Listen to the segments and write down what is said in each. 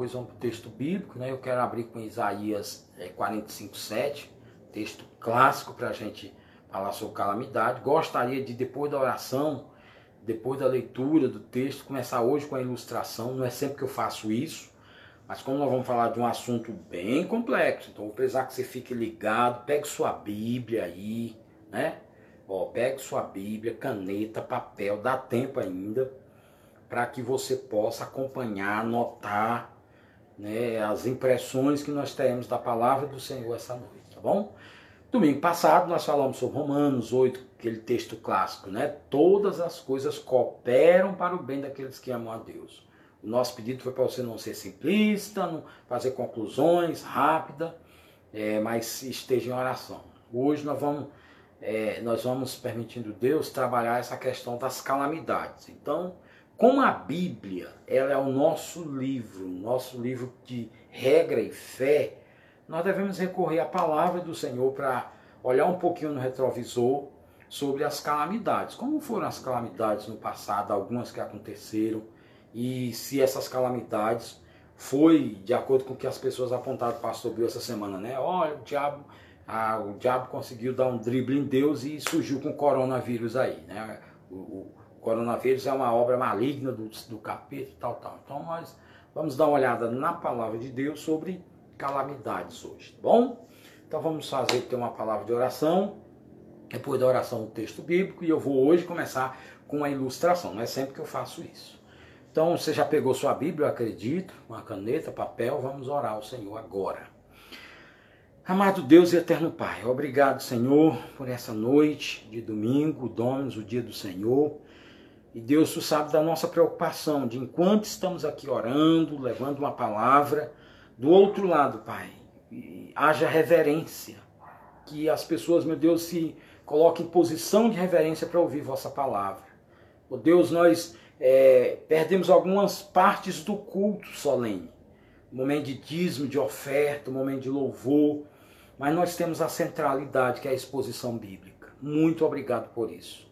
Depois vamos para o texto bíblico, né? Eu quero abrir com Isaías é, 45, 7, texto clássico para a gente falar sobre calamidade. Gostaria de, depois da oração, depois da leitura do texto, começar hoje com a ilustração. Não é sempre que eu faço isso, mas como nós vamos falar de um assunto bem complexo, então vou precisar que você fique ligado, pegue sua Bíblia aí, né? Ó, pegue sua Bíblia, caneta, papel, dá tempo ainda para que você possa acompanhar, anotar né, as impressões que nós temos da palavra do Senhor essa noite, tá bom? Domingo passado nós falamos sobre Romanos 8, aquele texto clássico, né? Todas as coisas cooperam para o bem daqueles que amam a Deus. O nosso pedido foi para você não ser simplista, não fazer conclusões rápidas, é, mas esteja em oração. Hoje nós vamos, é, nós vamos permitindo Deus trabalhar essa questão das calamidades. Então, como a Bíblia ela é o nosso livro, nosso livro de regra e fé, nós devemos recorrer à palavra do Senhor para olhar um pouquinho no retrovisor sobre as calamidades. Como foram as calamidades no passado, algumas que aconteceram, e se essas calamidades foi de acordo com o que as pessoas apontaram para o pastor Bill essa semana, né? Olha, o diabo, ah, o diabo conseguiu dar um drible em Deus e surgiu com o coronavírus aí, né? O, o, coronavírus é uma obra maligna do, do capeta e tal, tal. Então nós vamos dar uma olhada na palavra de Deus sobre calamidades hoje, tá bom? Então vamos fazer ter uma palavra de oração, depois da oração o texto bíblico, e eu vou hoje começar com a ilustração, não é sempre que eu faço isso. Então você já pegou sua Bíblia, eu acredito, uma caneta, papel, vamos orar ao Senhor agora. Amado Deus e eterno Pai, obrigado, Senhor, por essa noite de domingo, Dominus, o dia do Senhor. E Deus, sabe da nossa preocupação, de enquanto estamos aqui orando, levando uma palavra, do outro lado, Pai, haja reverência, que as pessoas, meu Deus, se coloquem em posição de reverência para ouvir vossa palavra. Oh Deus, nós é, perdemos algumas partes do culto solene, momento de dízimo, de oferta, momento de louvor, mas nós temos a centralidade que é a exposição bíblica. Muito obrigado por isso.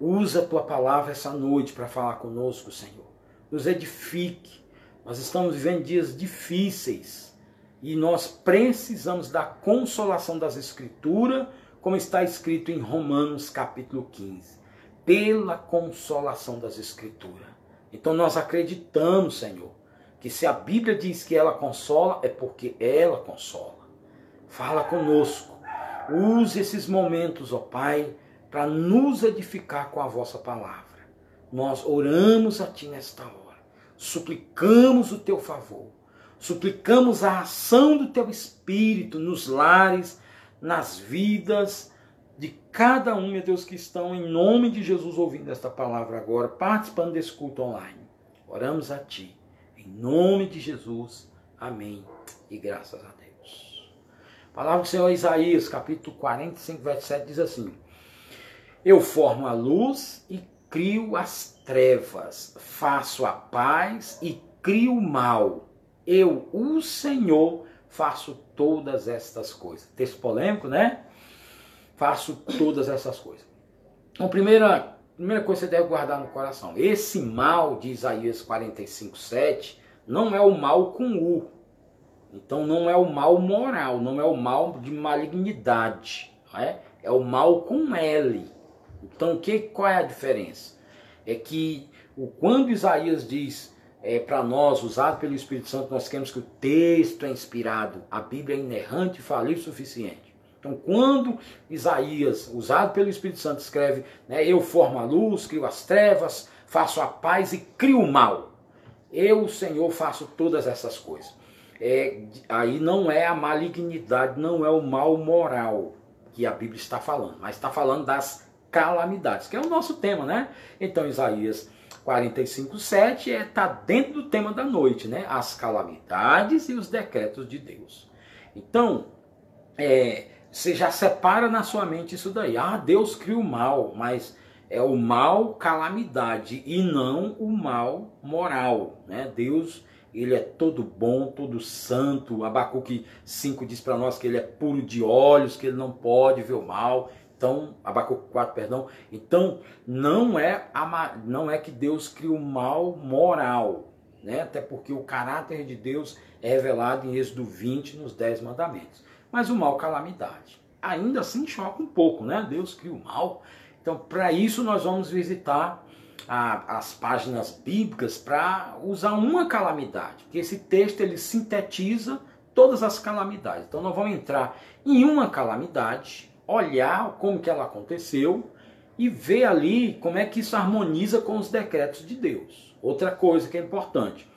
Usa a tua palavra essa noite para falar conosco, Senhor. Nos edifique. Nós estamos vivendo dias difíceis e nós precisamos da consolação das Escrituras, como está escrito em Romanos capítulo 15. Pela consolação das Escrituras. Então nós acreditamos, Senhor, que se a Bíblia diz que ela consola, é porque ela consola. Fala conosco. Use esses momentos, ó Pai, para nos edificar com a vossa palavra. Nós oramos a Ti nesta hora, suplicamos o Teu favor, suplicamos a ação do Teu Espírito nos lares, nas vidas de cada um, meu Deus, que estão em nome de Jesus ouvindo esta palavra agora, participando desse culto online. Oramos a Ti, em nome de Jesus. Amém. E graças a Deus. A palavra do Senhor Isaías, capítulo 45, verso 7, diz assim: eu formo a luz e crio as trevas, faço a paz e crio o mal. Eu, o Senhor, faço todas estas coisas. Texto polêmico, né? Faço todas essas coisas. Então, primeira, primeira coisa que você deve guardar no coração: esse mal de Isaías 45, 7 não é o mal com U. Então, não é o mal moral, não é o mal de malignidade. É? é o mal com L. Então, que, qual é a diferença? É que o, quando Isaías diz é, para nós, usado pelo Espírito Santo, nós queremos que o texto é inspirado, a Bíblia é inerrante, falível o suficiente. Então, quando Isaías, usado pelo Espírito Santo, escreve, né, eu formo a luz, crio as trevas, faço a paz e crio o mal. Eu, Senhor, faço todas essas coisas. É, aí não é a malignidade, não é o mal moral que a Bíblia está falando, mas está falando das calamidades, que é o nosso tema, né? Então, Isaías 45, 7 está é, tá dentro do tema da noite, né? As calamidades e os decretos de Deus. Então, é, você já separa na sua mente isso daí. Ah, Deus cria o mal, mas é o mal calamidade e não o mal moral, né? Deus ele é todo bom, todo santo. Abacuque 5 diz para nós que ele é puro de olhos, que ele não pode ver o mal. Então, Abacuque 4, perdão. Então, não é, a, não é que Deus cria o mal moral. né? até porque o caráter de Deus é revelado em Êxodo 20, nos Dez Mandamentos. Mas o mal, calamidade. Ainda assim choca um pouco, né? Deus cria o mal. Então, para isso, nós vamos visitar a, as páginas bíblicas para usar uma calamidade, porque esse texto ele sintetiza todas as calamidades. Então, nós vamos entrar em uma calamidade, olhar como que ela aconteceu e ver ali como é que isso harmoniza com os decretos de Deus. Outra coisa que é importante.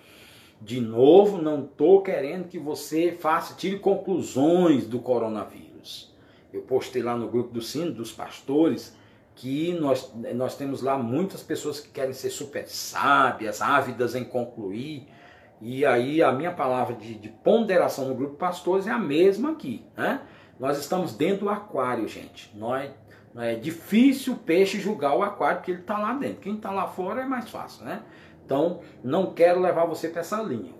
De novo, não estou querendo que você faça, tire conclusões do coronavírus. Eu postei lá no grupo do Sino, dos pastores, que nós, nós temos lá muitas pessoas que querem ser super sábias, ávidas em concluir. E aí a minha palavra de, de ponderação no grupo pastores é a mesma aqui. Né? Nós estamos dentro do aquário, gente. Nós, é difícil o peixe julgar o aquário porque ele está lá dentro. Quem está lá fora é mais fácil, né? Então, não quero levar você para essa linha.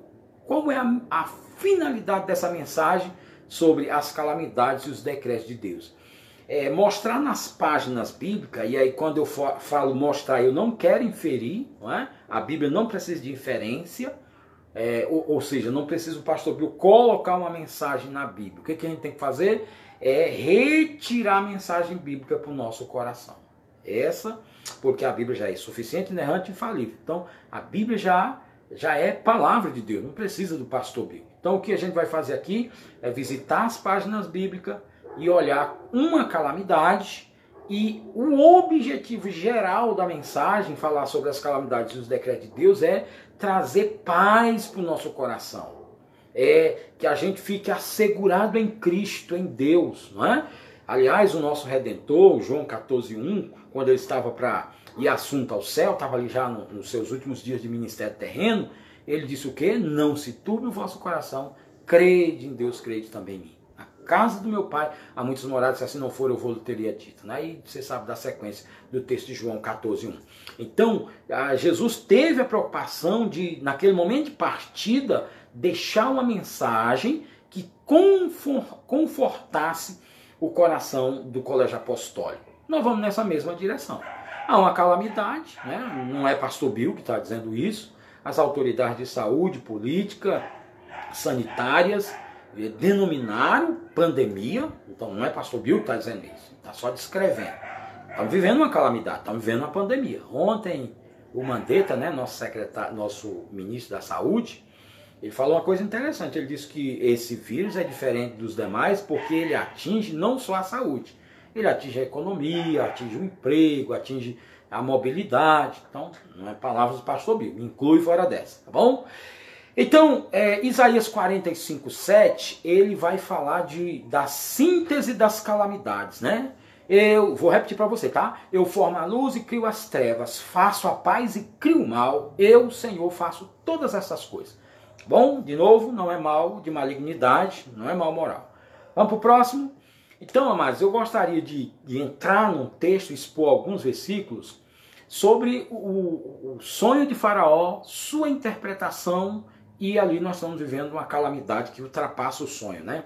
Qual é a, a finalidade dessa mensagem sobre as calamidades e os decretos de Deus? É mostrar nas páginas bíblicas, e aí quando eu falo mostrar, eu não quero inferir, não é? a Bíblia não precisa de inferência, é, ou, ou, seja, não precisa o pastor Bill colocar uma mensagem na Bíblia. O que, que a gente tem que fazer? É retirar a mensagem bíblica para o nosso coração. Essa porque a Bíblia já é suficiente, inerrante e infalível. Então, a Bíblia já, já é palavra de Deus, não precisa do pastor bíblico. Então, o que a gente vai fazer aqui é visitar as páginas bíblicas e olhar uma calamidade e o objetivo geral da mensagem, falar sobre as calamidades e os decretos de Deus, é trazer paz para o nosso coração. É que a gente fique assegurado em Cristo, em Deus, não é? Aliás, o nosso Redentor, João 14,1, quando ele estava para ir assunto ao céu, estava ali já no, nos seus últimos dias de ministério terreno, ele disse o quê? Não se turbe o vosso coração, crede em Deus, crede também em mim. Casa do meu pai há muitos morados, se assim não for, eu vou teria dito. Né? E você sabe da sequência do texto de João 14,1. Então, Jesus teve a preocupação de, naquele momento de partida, deixar uma mensagem que confortasse o coração do colégio apostólico. Nós vamos nessa mesma direção. Há uma calamidade, né? não é pastor Bill que está dizendo isso, as autoridades de saúde, política, sanitárias, denominaram pandemia, então não é pastor Bill que está dizendo isso, está só descrevendo. Estamos vivendo uma calamidade, estamos vivendo uma pandemia. Ontem, o Mandetta, né, nosso secretário, nosso ministro da Saúde, ele falou uma coisa interessante. Ele disse que esse vírus é diferente dos demais porque ele atinge não só a saúde, ele atinge a economia, atinge o emprego, atinge a mobilidade. Então, não é palavras do pastor Bill, inclui fora dessa, tá bom? Então, é, Isaías 45, 7, ele vai falar de, da síntese das calamidades, né? Eu vou repetir para você, tá? Eu formo a luz e crio as trevas, faço a paz e crio o mal. Eu, Senhor, faço todas essas coisas. Bom, de novo, não é mal de malignidade, não é mal moral. Vamos para o próximo? Então, amados, eu gostaria de, de entrar num texto, expor alguns versículos sobre o, o sonho de Faraó, sua interpretação, e ali nós estamos vivendo uma calamidade que ultrapassa o sonho, né?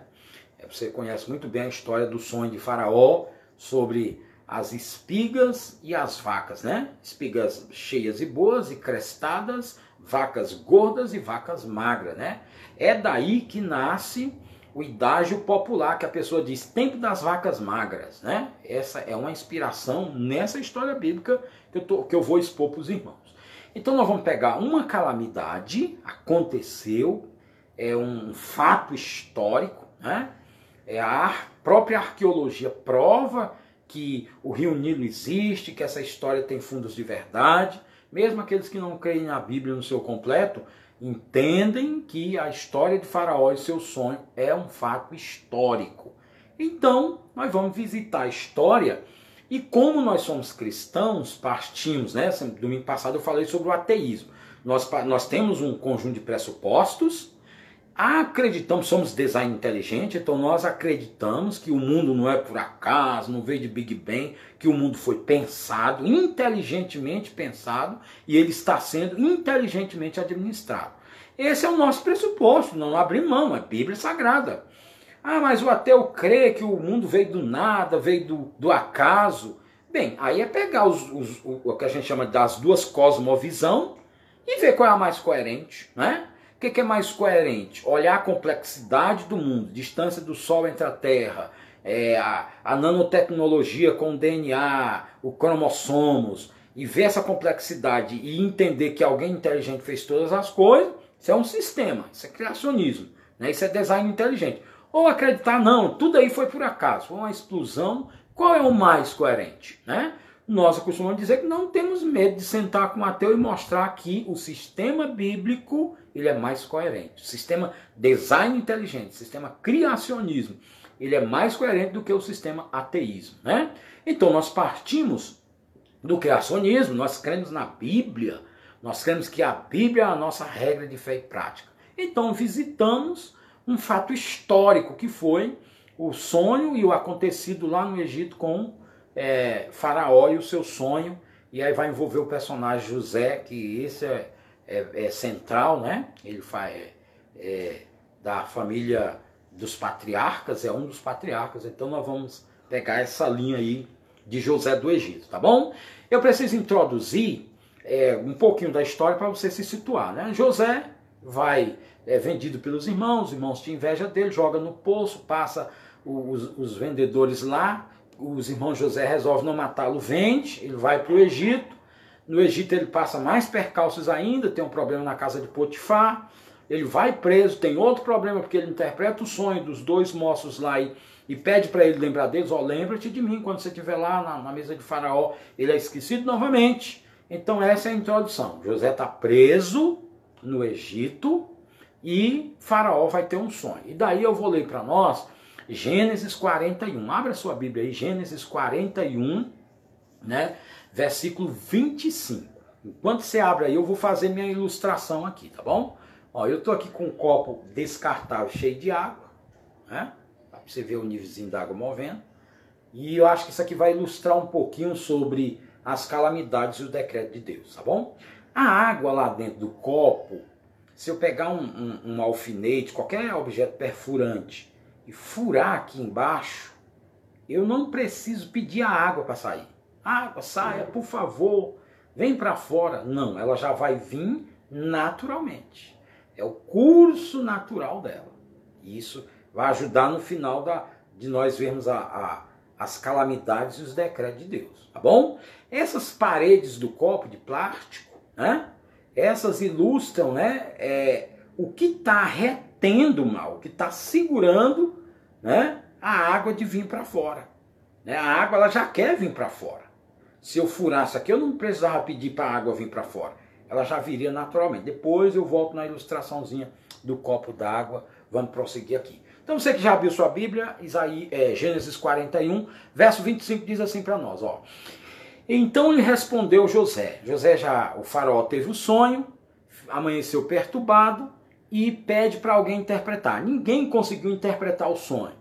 É, você conhece muito bem a história do sonho de Faraó sobre as espigas e as vacas, né? Espigas cheias e boas e crestadas, vacas gordas e vacas magras, né? É daí que nasce o idágio popular que a pessoa diz tempo das vacas magras, né? Essa é uma inspiração nessa história bíblica que eu, tô, que eu vou expor para os irmãos. Então nós vamos pegar uma calamidade, aconteceu, é um fato histórico, né? É a própria arqueologia prova que o Rio Nilo existe, que essa história tem fundos de verdade. Mesmo aqueles que não creem na Bíblia no seu completo, entendem que a história de Faraó e seu sonho é um fato histórico. Então, nós vamos visitar a história e como nós somos cristãos, partimos, né? Domingo passado eu falei sobre o ateísmo. Nós, nós temos um conjunto de pressupostos acreditamos, somos design inteligente, então nós acreditamos que o mundo não é por acaso, não veio de Big Bang, que o mundo foi pensado, inteligentemente pensado, e ele está sendo inteligentemente administrado. Esse é o nosso pressuposto, não abrir mão, é Bíblia Sagrada. Ah, mas o ateu crê que o mundo veio do nada, veio do, do acaso. Bem, aí é pegar os, os, o, que a gente chama das duas cosmovisão e ver qual é a mais coerente, né? O que, que é mais coerente? Olhar a complexidade do mundo, distância do Sol entre a Terra, é, a, a, nanotecnologia com o DNA, o cromossomos, e ver essa complexidade e entender que alguém inteligente fez todas as coisas, isso é um sistema, isso é criacionismo, né? isso é design inteligente. Ou acreditar, não, tudo aí foi por acaso, foi uma explosão. Qual é o mais coerente? Né? Nós costumamos dizer que não temos medo de sentar com o ateu e mostrar que o sistema bíblico ele é mais coerente. O sistema design inteligente, o sistema criacionismo, ele é mais coerente do que o sistema ateísmo. Né? Então nós partimos do criacionismo, nós cremos na Bíblia, nós cremos que a Bíblia é a nossa regra de fé e prática. Então visitamos um fato histórico que foi o sonho e o acontecido lá no Egito com é, Faraó e o seu sonho. E aí vai envolver o personagem José, que esse é, é, é central, né? Ele faz é, é, da família dos patriarcas, é um dos patriarcas. Então nós vamos pegar essa linha aí de José do Egito, tá bom? Eu preciso introduzir é, um pouquinho da história para você se situar, né? José vai é vendido pelos irmãos, os irmãos tinham inveja dele, joga no poço, passa os, os vendedores lá, os irmãos José resolvem não matá-lo, vende, ele vai para o Egito. No Egito ele passa mais percalços ainda, tem um problema na casa de Potifar. Ele vai preso, tem outro problema, porque ele interpreta o sonho dos dois moços lá e, e pede para ele lembrar deles: Ó, oh, lembra-te de mim quando você estiver lá na, na, mesa de Faraó. Ele é esquecido novamente. Então, essa é a introdução. José está preso no Egito e Faraó vai ter um sonho. E daí eu vou ler para nós Gênesis 41. Abra sua Bíblia aí, Gênesis 41, né? Versículo 25. Enquanto você abre aí, eu vou fazer minha ilustração aqui, tá bom? Ó, eu tô aqui com um copo descartável cheio de água, né? Pra você ver o nívelzinho da água movendo. E eu acho que isso aqui vai ilustrar um pouquinho sobre as calamidades e o decreto de Deus, tá bom? A água lá dentro do copo, se eu pegar um, um, um alfinete, qualquer objeto perfurante, e furar aqui embaixo, eu não preciso pedir a água para sair. Água, saia, por favor, vem para fora. Não, ela já vai vir naturalmente. É o curso natural dela. E isso vai ajudar no final da, de nós vermos a, a, as calamidades e os decretos de Deus. Tá bom? Essas paredes do copo de plástico, né? Essas ilustram né, é, o que está retendo mal, o que está segurando né, a água de vir para fora. Né? A água ela já quer vir para fora. Se eu furasse aqui, eu não precisava pedir para a água vir para fora. Ela já viria naturalmente. Depois eu volto na ilustraçãozinha do copo d'água. Vamos prosseguir aqui. Então você que já abriu sua Bíblia, Isaí, é, Gênesis 41, verso 25 diz assim para nós, ó. Então lhe respondeu José. José já, o faraó teve o sonho, amanheceu perturbado, e pede para alguém interpretar. Ninguém conseguiu interpretar o sonho.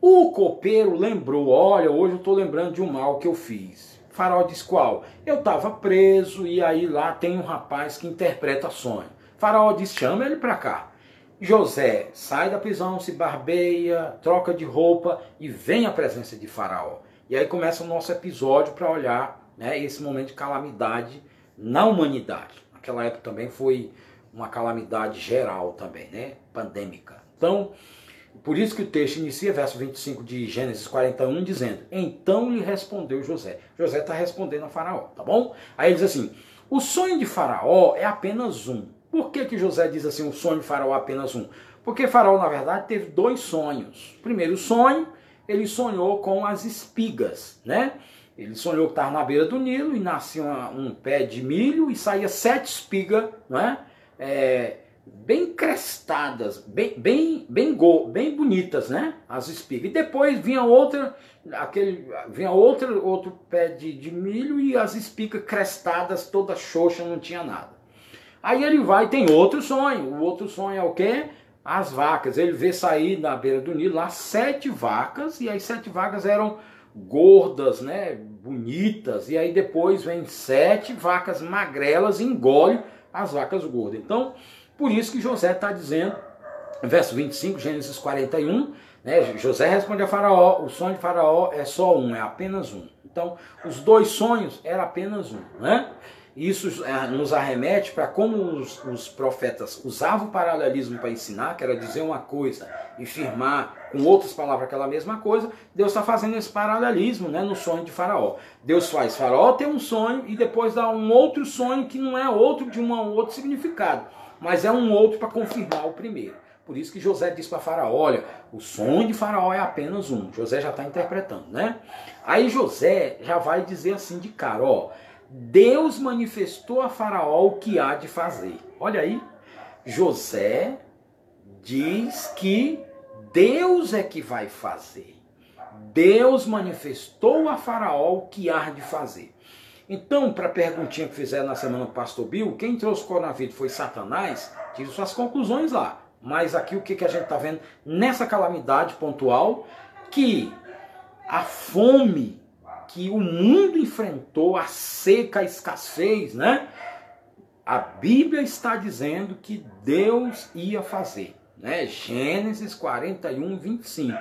O copeiro lembrou: Olha, hoje eu estou lembrando de um mal que eu fiz. O farol diz qual? Eu estava preso e aí lá tem um rapaz que interpreta sonho. O farol diz: Chama ele para cá. José sai da prisão, se barbeia, troca de roupa e vem à presença de Faraó. E aí começa o nosso episódio para olhar né, esse momento de calamidade na humanidade. Naquela época também foi uma calamidade geral também, né? Pandêmica. Então, por isso que o texto inicia, verso 25 de Gênesis 41, dizendo: Então lhe respondeu José. José está respondendo a Faraó, tá bom? Aí ele diz assim: O sonho de Faraó é apenas um. Por que, que José diz assim: o sonho de Faraó é apenas um? Porque Faraó, na verdade, teve dois sonhos. Primeiro sonho, ele sonhou com as espigas, né? Ele sonhou que estava na beira do Nilo e nascia um pé de milho e saía sete espigas, não é? é, bem crestadas, bem, bem, bem, go, bem bonitas, né? As espigas. E depois vinha outra, aquele, vinha outro, outro pé de, de milho e as espigas crestadas, toda xoxa, não tinha nada. Aí ele vai tem outro sonho. O outro sonho é o quê? As vacas. Ele vê sair na beira do Nilo lá sete vacas, e as sete vacas eram gordas, né? Bonitas. E aí depois vem sete vacas magrelas, engole as vacas gordas. Então, por isso que José está dizendo, verso 25, Gênesis 41, né, José responde a Faraó: o sonho de Faraó é só um, é apenas um. Então, os dois sonhos era apenas um. Né? Isso é, nos arremete para como os, os, profetas usavam o paralelismo para ensinar, que era dizer uma coisa e firmar com outras palavras aquela mesma coisa. Deus está fazendo esse paralelismo né, no sonho de Faraó. Deus faz Faraó ter um sonho e depois dá um outro sonho que não é outro de um outro significado, mas é um outro para confirmar o primeiro. Por isso que José diz para Faraó: olha, o sonho de Faraó é apenas um. José já está interpretando, né? Aí José já vai dizer assim de cara: ó Deus manifestou a Faraó o que há de fazer. Olha aí, José diz que Deus é que vai fazer. Deus manifestou a Faraó o que há de fazer. Então, para a perguntinha que fizeram na semana do pastor Bill, quem trouxe o coronavírus foi Satanás, tira suas conclusões lá. Mas aqui o que, que a gente está vendo nessa calamidade pontual, que a fome que o mundo enfrentou, a seca, a escassez, né? A Bíblia está dizendo que Deus ia fazer, né? Gênesis 41, 25.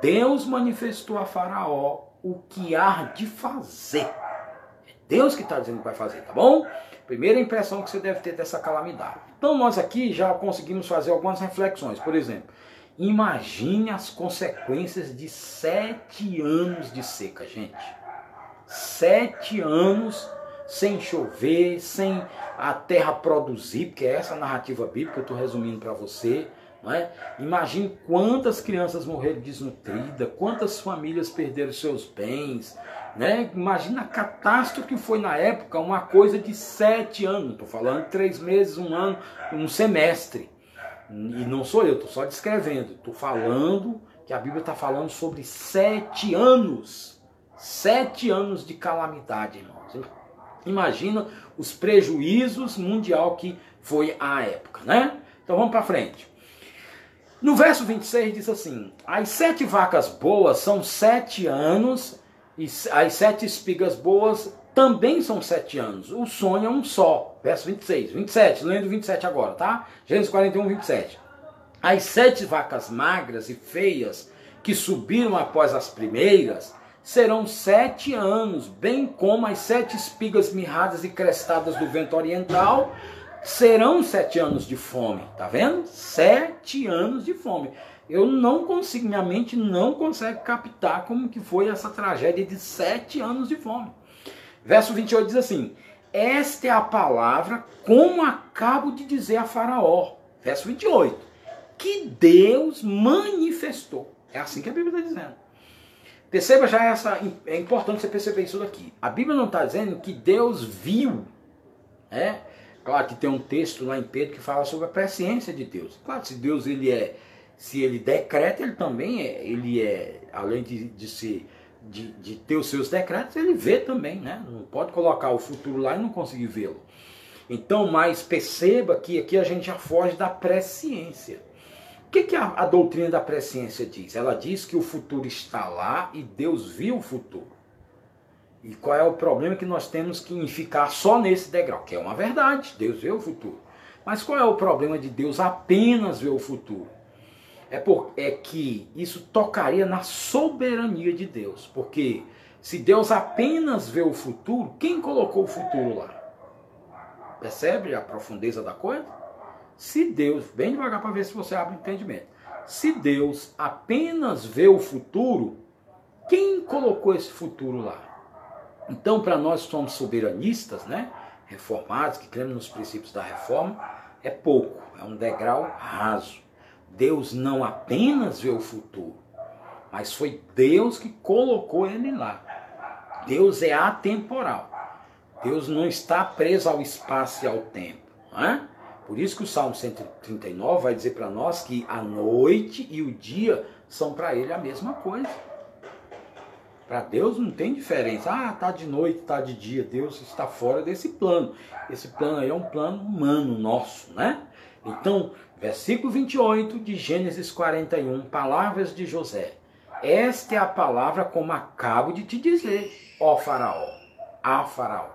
Deus manifestou a Faraó o que há de fazer. É Deus que está dizendo que vai fazer, tá bom? Primeira impressão que você deve ter dessa calamidade. Então nós aqui já conseguimos fazer algumas reflexões. Por exemplo, Imagine as consequências de sete anos de seca, gente. Sete anos sem chover, sem a terra produzir, porque é essa narrativa bíblica que eu estou resumindo para você. Não é? Imagine quantas crianças morreram desnutridas, quantas famílias perderam seus bens. Né? Imagina a catástrofe que foi na época, uma coisa de sete anos. Estou falando três meses, um ano, um semestre. E não sou eu, estou só descrevendo. Estou falando que a Bíblia está falando sobre sete anos. Sete anos de calamidade, irmãos. Imagina os prejuízos mundial que foi a época, né? Então vamos para frente. No verso 26 diz assim: As sete vacas boas são sete anos, e as sete espigas boas também são sete anos. O sonho é um só. Verso 26, 27, lendo 27 agora, tá? Gênesis 41, 27. As sete vacas magras e feias que subiram após as primeiras serão sete anos, bem como as sete espigas mirradas e crestadas do vento oriental serão sete anos de fome. Tá vendo? Sete anos de fome. Eu não consigo, minha mente não consegue captar como que foi essa tragédia de sete anos de fome. Verso 28 diz assim: Esta é a palavra como acabo de dizer a Faraó. Verso 28. Que Deus manifestou. É assim que a Bíblia está dizendo. Perceba já essa. É importante você perceber isso daqui. A Bíblia não está dizendo que Deus viu. É? Claro que tem um texto lá em Pedro que fala sobre a presciência de Deus. Claro, se Deus ele é. Se ele decreta, ele também é. Ele é. Além de, de ser de, de ter os seus decretos, ele vê também, né? Não pode colocar o futuro lá e não conseguir vê-lo. Então, mas perceba que aqui a gente já foge da presciência. O que, que a, a doutrina da presciência diz? Ela diz que o futuro está lá e Deus viu o futuro. E qual é o problema que nós temos que ficar só nesse degrau? Que é uma verdade, Deus vê o futuro. Mas qual é o problema de Deus apenas ver o futuro? É, por, é que isso tocaria na soberania de Deus. Porque se Deus apenas vê o futuro, quem colocou o futuro lá? Percebe a profundeza da coisa? Se Deus, bem devagar para ver se você abre o entendimento. Se Deus apenas vê o futuro, quem colocou esse futuro lá? Então, para nós que somos soberanistas, né? reformados, que cremos nos princípios da reforma, é pouco, é um degrau raso. Deus não apenas vê o futuro, mas foi Deus que colocou ele lá. Deus é atemporal. Deus não está preso ao espaço e ao tempo. Por isso que o Salmo 139 vai dizer para nós que a noite e o dia são para ele a mesma coisa. Para Deus não tem diferença. Ah, tá de noite, tá de dia. Deus está fora desse plano. Esse plano aí é um plano humano nosso, né? Então, versículo 28 de Gênesis 41, palavras de José. Esta é a palavra como acabo de te dizer, ó Faraó, a Faraó,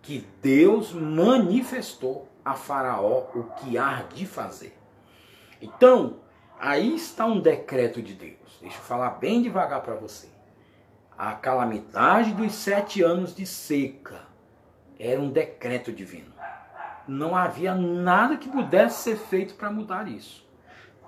que Deus manifestou a Faraó o que há de fazer. Então, aí está um decreto de Deus. Deixa eu falar bem devagar para você. A calamidade dos sete anos de seca Era um decreto divino. Não havia nada que pudesse ser feito para mudar isso.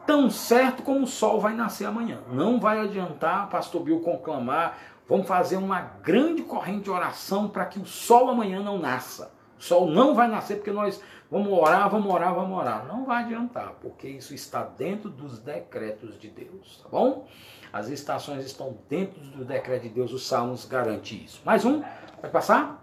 Tão certo como o sol vai nascer amanhã. Não vai adiantar, pastor Bill, conclamar. Vamos fazer uma grande corrente de oração para que o sol amanhã não nasça. O sol não vai nascer porque nós vamos orar, vamos orar, vamos orar. Não vai adiantar, porque isso está dentro dos decretos de Deus, tá bom? As estações estão dentro do decreto de Deus, os salmos garantem isso. Mais um, vai passar?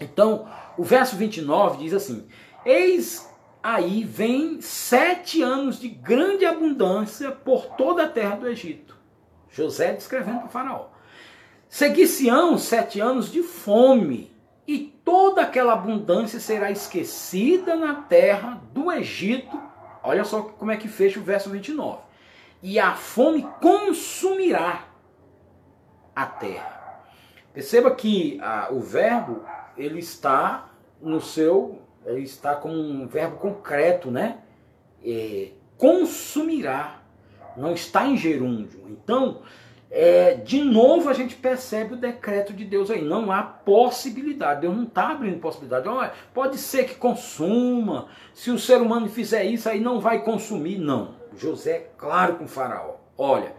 Então, o verso 29 diz assim: Eis aí vem sete anos de grande abundância por toda a terra do Egito. José descrevendo para o faraó. Seguir-se-ão sete anos de fome, e toda aquela abundância será esquecida na terra do Egito. Olha só como é que fecha o verso 29 e a fome consumirá a terra. Perceba que ah, o verbo ele está no seu, ele está como um verbo concreto, né? É, consumirá, não está em gerúndio. Então, é, de novo a gente percebe o decreto de Deus aí. Não há possibilidade. Deus não está abrindo possibilidade. Olha, pode ser que consuma. Se o ser humano fizer isso, aí não vai consumir. Não. José é claro com o faraó. Olha,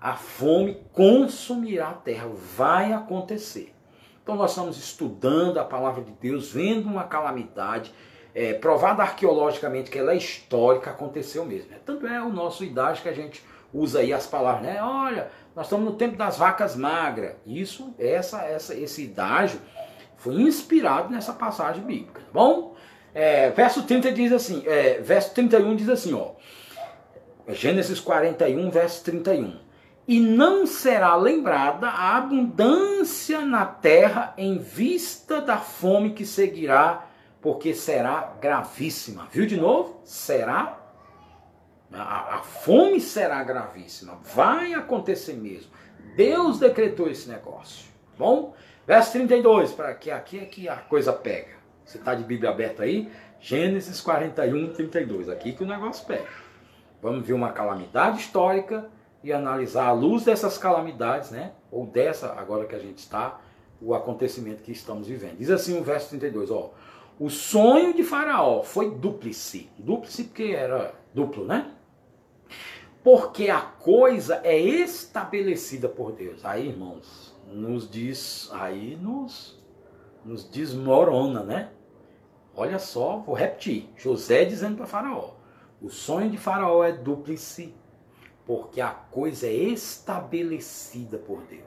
a fome consumirá a terra, vai acontecer. Então nós estamos estudando a palavra de Deus, vendo uma calamidade, é, provada arqueologicamente que ela é histórica, aconteceu mesmo. Né? Tanto é o nosso idade que a gente usa aí as palavras, né? Olha, nós estamos no tempo das vacas magras. Isso, essa, essa, esse idágio foi inspirado nessa passagem bíblica, tá bom? É, verso 30 diz assim, é, verso 31 diz assim, ó. Gênesis 41, verso 31. E não será lembrada a abundância na terra em vista da fome que seguirá, porque será gravíssima. Viu de novo? Será. A, a fome será gravíssima. Vai acontecer mesmo. Deus decretou esse negócio. Bom? Verso 32, para que aqui é que a coisa pega. Você está de Bíblia aberta aí? Gênesis 41, 32. Aqui que o negócio pega. Vamos ver uma calamidade histórica e analisar à luz dessas calamidades, né? Ou dessa, agora que a gente está, o acontecimento que estamos vivendo. Diz assim o verso 32, ó. O sonho de Faraó foi dúplice. Dúplice porque era duplo, né? Porque a coisa é estabelecida por Deus. Aí, irmãos, nos diz, aí nos, nos desmorona, né? Olha só, vou repetir. José dizendo para Faraó: o sonho de Faraó é duplice, porque a coisa é estabelecida por Deus.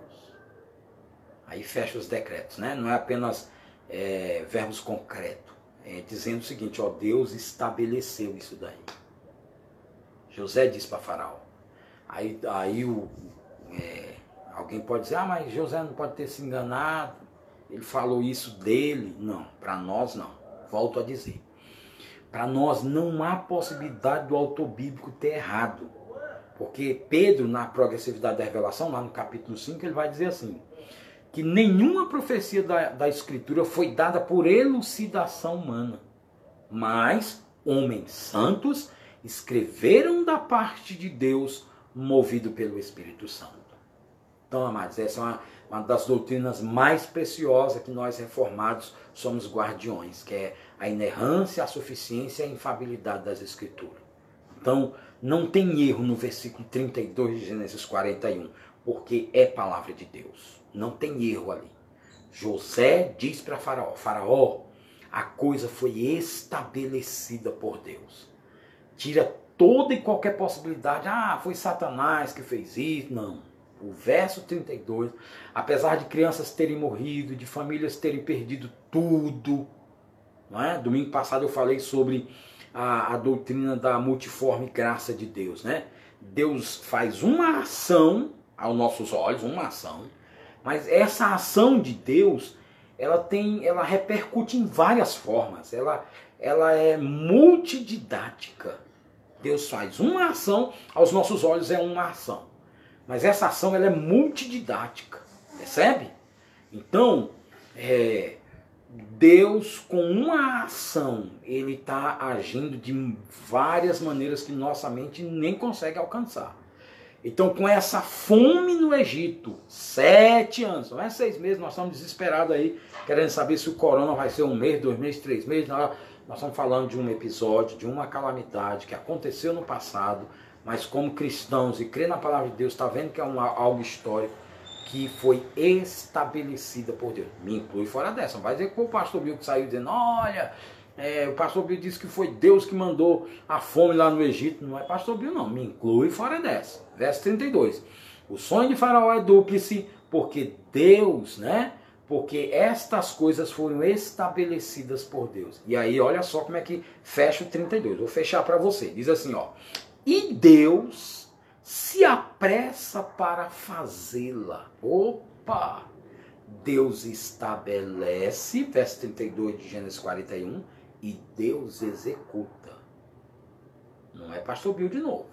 Aí fecha os decretos, né? Não é apenas é, verbos concretos. É dizendo o seguinte, ó, Deus estabeleceu isso daí. José disse para Faraó. Aí, aí o, é, alguém pode dizer, ah, mas José não pode ter se enganado. Ele falou isso dele. Não, para nós não. Volto a dizer. Para nós não há possibilidade do autor bíblico ter errado. Porque Pedro, na progressividade da revelação, lá no capítulo 5, ele vai dizer assim: que nenhuma profecia da, da Escritura foi dada por elucidação humana, mas homens santos escreveram da parte de Deus, movido pelo Espírito Santo. Então, amados, essa é uma, uma das doutrinas mais preciosas que nós reformados somos guardiões, que é a inerrância, a suficiência e a infabilidade das Escrituras. Então, não tem erro no versículo 32 de Gênesis 41, porque é palavra de Deus. Não tem erro ali. José diz para Faraó: Faraó, a coisa foi estabelecida por Deus. Tira toda e qualquer possibilidade. Ah, foi Satanás que fez isso. Não. O verso 32, apesar de crianças terem morrido, de famílias terem perdido tudo, não é? Domingo passado eu falei sobre a, a doutrina da multiforme graça de Deus. Né? Deus faz uma ação aos nossos olhos, uma ação, mas essa ação de Deus ela tem, ela repercute em várias formas. Ela, ela é multididática. Deus faz uma ação, aos nossos olhos é uma ação. Mas essa ação ela é multididática. Percebe? Então, é, Deus, com uma ação, ele está agindo de várias maneiras que nossa mente nem consegue alcançar. Então, com essa fome no Egito, sete anos, não é seis meses, nós estamos desesperados aí, querendo saber se o corona vai ser um mês, dois meses, três meses. Nós, nós estamos falando de um episódio, de uma calamidade que aconteceu no passado, mas como cristãos e crê na palavra de Deus, está vendo que é algo histórico que foi estabelecida por Deus. Me inclui fora dessa. Não vai dizer que o pastor Bill que saiu dizendo, olha, é, o pastor Bill disse que foi Deus que mandou a fome lá no Egito. Não é pastor Bill, não. Me inclui fora dessa. Verso 32. O sonho de Faraó é dúplice, porque Deus, né? Porque estas coisas foram estabelecidas por Deus. E aí, olha só como é que fecha o 32. Vou fechar para você. Diz assim, ó. E Deus se apressa para fazê-la. Opa! Deus estabelece, verso 32 de Gênesis 41, e Deus executa. Não é pastor Bill de novo.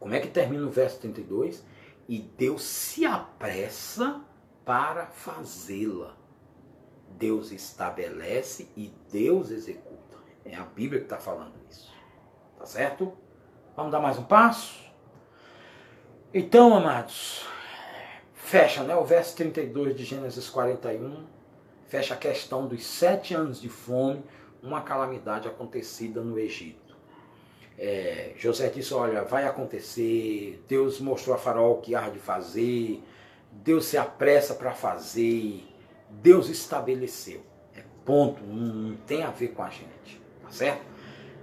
Como é que termina o verso 32? E Deus se apressa para fazê-la. Deus estabelece e Deus executa. É a Bíblia que está falando isso. Tá certo? Vamos dar mais um passo? Então, amados, fecha né, o verso 32 de Gênesis 41 fecha a questão dos sete anos de fome, uma calamidade acontecida no Egito. É, José disse: Olha, vai acontecer. Deus mostrou a Faraó o que há de fazer. Deus se apressa para fazer. Deus estabeleceu. É ponto. Não, tem a ver com a gente. Tá certo?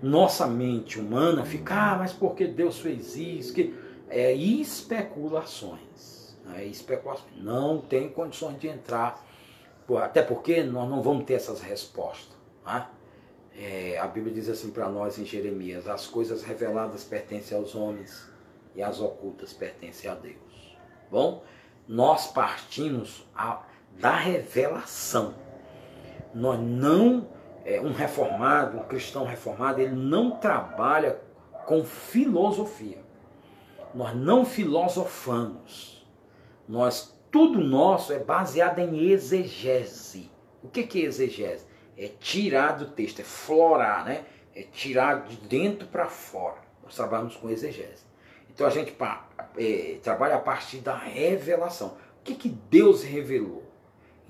Nossa mente humana fica, ah, mas por que Deus fez isso? Que... É especulações. É especulações. Não tem condições de entrar até porque nós não vamos ter essas respostas. Tá? É, a Bíblia diz assim para nós em Jeremias: as coisas reveladas pertencem aos homens e as ocultas pertencem a Deus. Bom, nós partimos a, da revelação. Nós não, é, um reformado, um cristão reformado, ele não trabalha com filosofia. Nós não filosofamos. Nós tudo nosso é baseado em exegese. O que, que é exegese? É tirar do texto, é florar, né? É tirar de dentro para fora. Nós trabalhamos com exegese. Então a gente é, trabalha a partir da revelação. O que, que Deus revelou?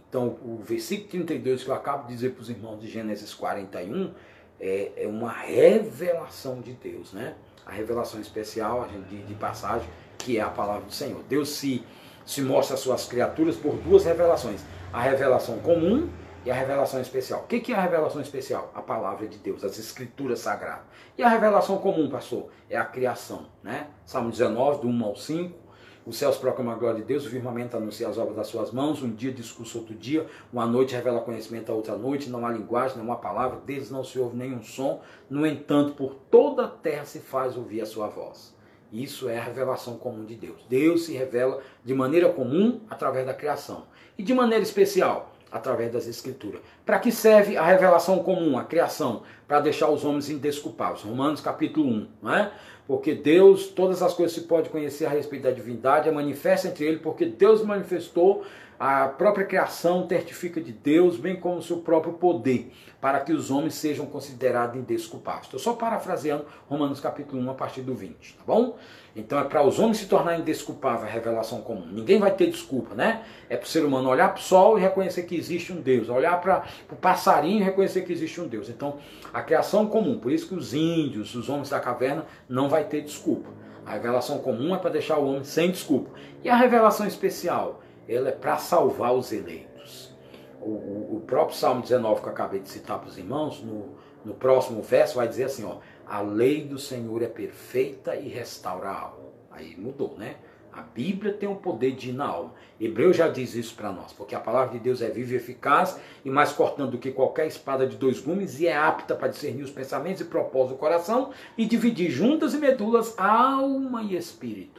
Então o versículo 32 que eu acabo de dizer para os irmãos de Gênesis 41 é, é uma revelação de Deus, né? A revelação especial, de, de passagem, que é a palavra do Senhor. Deus se se mostra às suas criaturas por duas revelações: a revelação comum e a revelação especial. O que é a revelação especial? A palavra de Deus, as escrituras sagradas. E a revelação comum, pastor? É a criação. Né? Salmo 19, do 1 ao 5. Os céus proclamam a glória de Deus, o firmamento anuncia as obras das suas mãos, um dia discurso outro dia, uma noite revela conhecimento a outra noite, não há linguagem, não há palavra, deles não se ouve nenhum som, no entanto, por toda a terra se faz ouvir a sua voz. Isso é a revelação comum de Deus. Deus se revela de maneira comum através da criação e de maneira especial através das escrituras. Para que serve a revelação comum, a criação? Para deixar os homens indesculpáveis. Romanos capítulo 1, não é? Porque Deus, todas as coisas se pode conhecer a respeito da divindade, é manifesta entre ele, porque Deus manifestou a própria criação testifica de Deus, bem como o seu próprio poder, para que os homens sejam considerados indesculpáveis. Estou só parafraseando Romanos capítulo 1 a partir do 20, tá bom? Então é para os homens se tornarem indesculpáveis a revelação comum. Ninguém vai ter desculpa, né? É para o ser humano olhar para o sol e reconhecer que existe um Deus, olhar para o passarinho e reconhecer que existe um Deus. Então, a criação comum, por isso que os índios, os homens da caverna, não vai ter desculpa. A revelação comum é para deixar o homem sem desculpa. E a revelação especial? Ela é para salvar os eleitos. O, o, o, próprio Salmo 19 que eu acabei de citar para os irmãos, no, no próximo verso, vai dizer assim: ó, a lei do Senhor é perfeita e restaura a alma. Aí mudou, né? A Bíblia tem o poder de ir na alma. Hebreu já diz isso para nós, porque a palavra de Deus é viva e eficaz e mais cortando do que qualquer espada de dois gumes e é apta para discernir os pensamentos e propósitos do coração e dividir juntas e medulas, alma e espírito.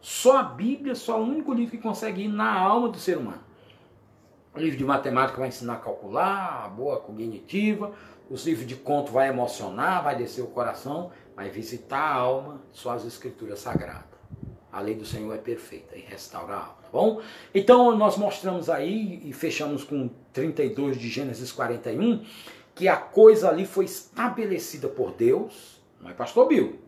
Só a Bíblia, só o único livro que consegue ir na alma do ser humano. O livro de matemática vai ensinar a calcular, a boa cognitiva, os livros de conto vai emocionar, vai descer o coração, vai visitar a alma, só as escrituras sagradas. A lei do Senhor é perfeita e restaura a alma, tá bom? Então nós mostramos aí e fechamos com 32 de Gênesis 41 que a coisa ali foi estabelecida por Deus, não é pastor Bill,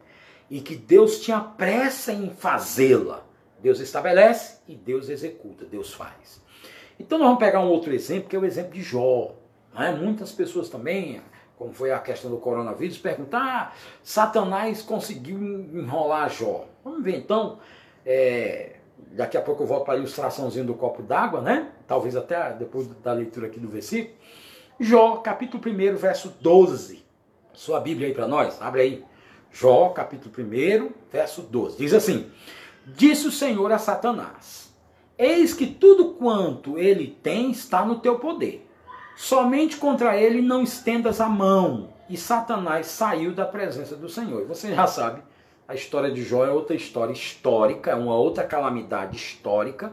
e que Deus tinha pressa em fazê-la. Deus estabelece e Deus executa, Deus faz. Então nós vamos pegar um outro exemplo, que é o exemplo de Jó. Né? Muitas pessoas também, como foi a questão do coronavírus, perguntam: ah, Satanás conseguiu enrolar Jó. Vamos ver então. É, daqui a pouco eu volto para a ilustraçãozinha do copo d'água, né? Talvez até depois da leitura aqui do versículo. Jó, capítulo 1, verso 12. Sua Bíblia aí para nós, abre aí. Jó, capítulo 1, verso 12. Diz assim: Disse o Senhor a Satanás: Eis que tudo quanto ele tem está no teu poder. Somente contra ele não estendas a mão. E Satanás saiu da presença do Senhor. Você já sabe, a história de Jó é outra história histórica, é uma outra calamidade histórica.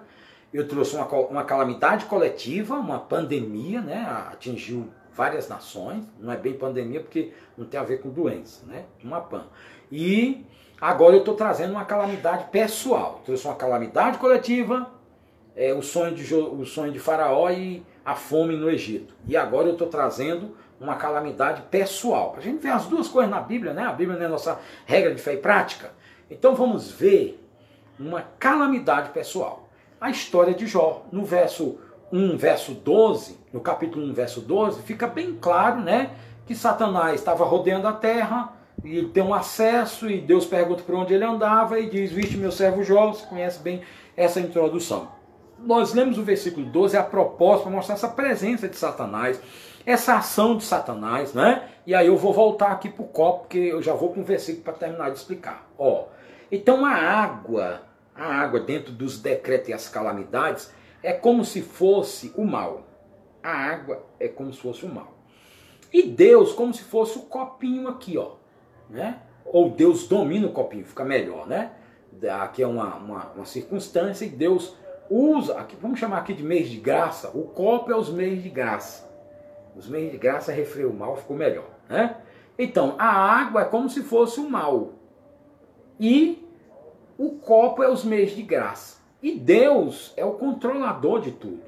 Eu trouxe uma, uma calamidade coletiva, uma pandemia, né? Atingiu várias nações. Não é bem pandemia porque não tem a ver com doença, né? Uma pan. E agora eu estou trazendo uma calamidade pessoal. Trouxe uma calamidade coletiva, é, o, sonho de, o sonho de Faraó e a fome no Egito. E agora eu estou trazendo uma calamidade pessoal. A gente ver as duas coisas na Bíblia, né? A Bíblia não é nossa regra de fé e prática. Então vamos ver uma calamidade pessoal. A história de Jó, no verso 1, verso 12, no capítulo 1, verso 12, fica bem claro, né? Que Satanás estava rodeando a terra e ele tem um acesso e Deus pergunta por onde ele andava e diz: Viste meu servo Jó, você conhece bem essa introdução. Nós lemos o versículo 12 a propósito para mostrar essa presença de Satanás, essa ação de Satanás, né? E aí eu vou voltar aqui para o copo, porque eu já vou com o versículo para terminar de explicar. Ó, então a água, a água dentro dos decretos e as calamidades, é como se fosse o mal. A água é como se fosse o mal. E Deus como se fosse o copinho aqui, ó. Né? Ou Deus domina o copinho, fica melhor, né? Aqui é uma, uma, uma circunstância e Deus usa, aqui, vamos chamar aqui de mês de graça, o copo é os meios de graça. Os meios de graça refreou o mal, ficou melhor. Né? Então, a água é como se fosse o mal. E o copo é os meios de graça. E Deus é o controlador de tudo.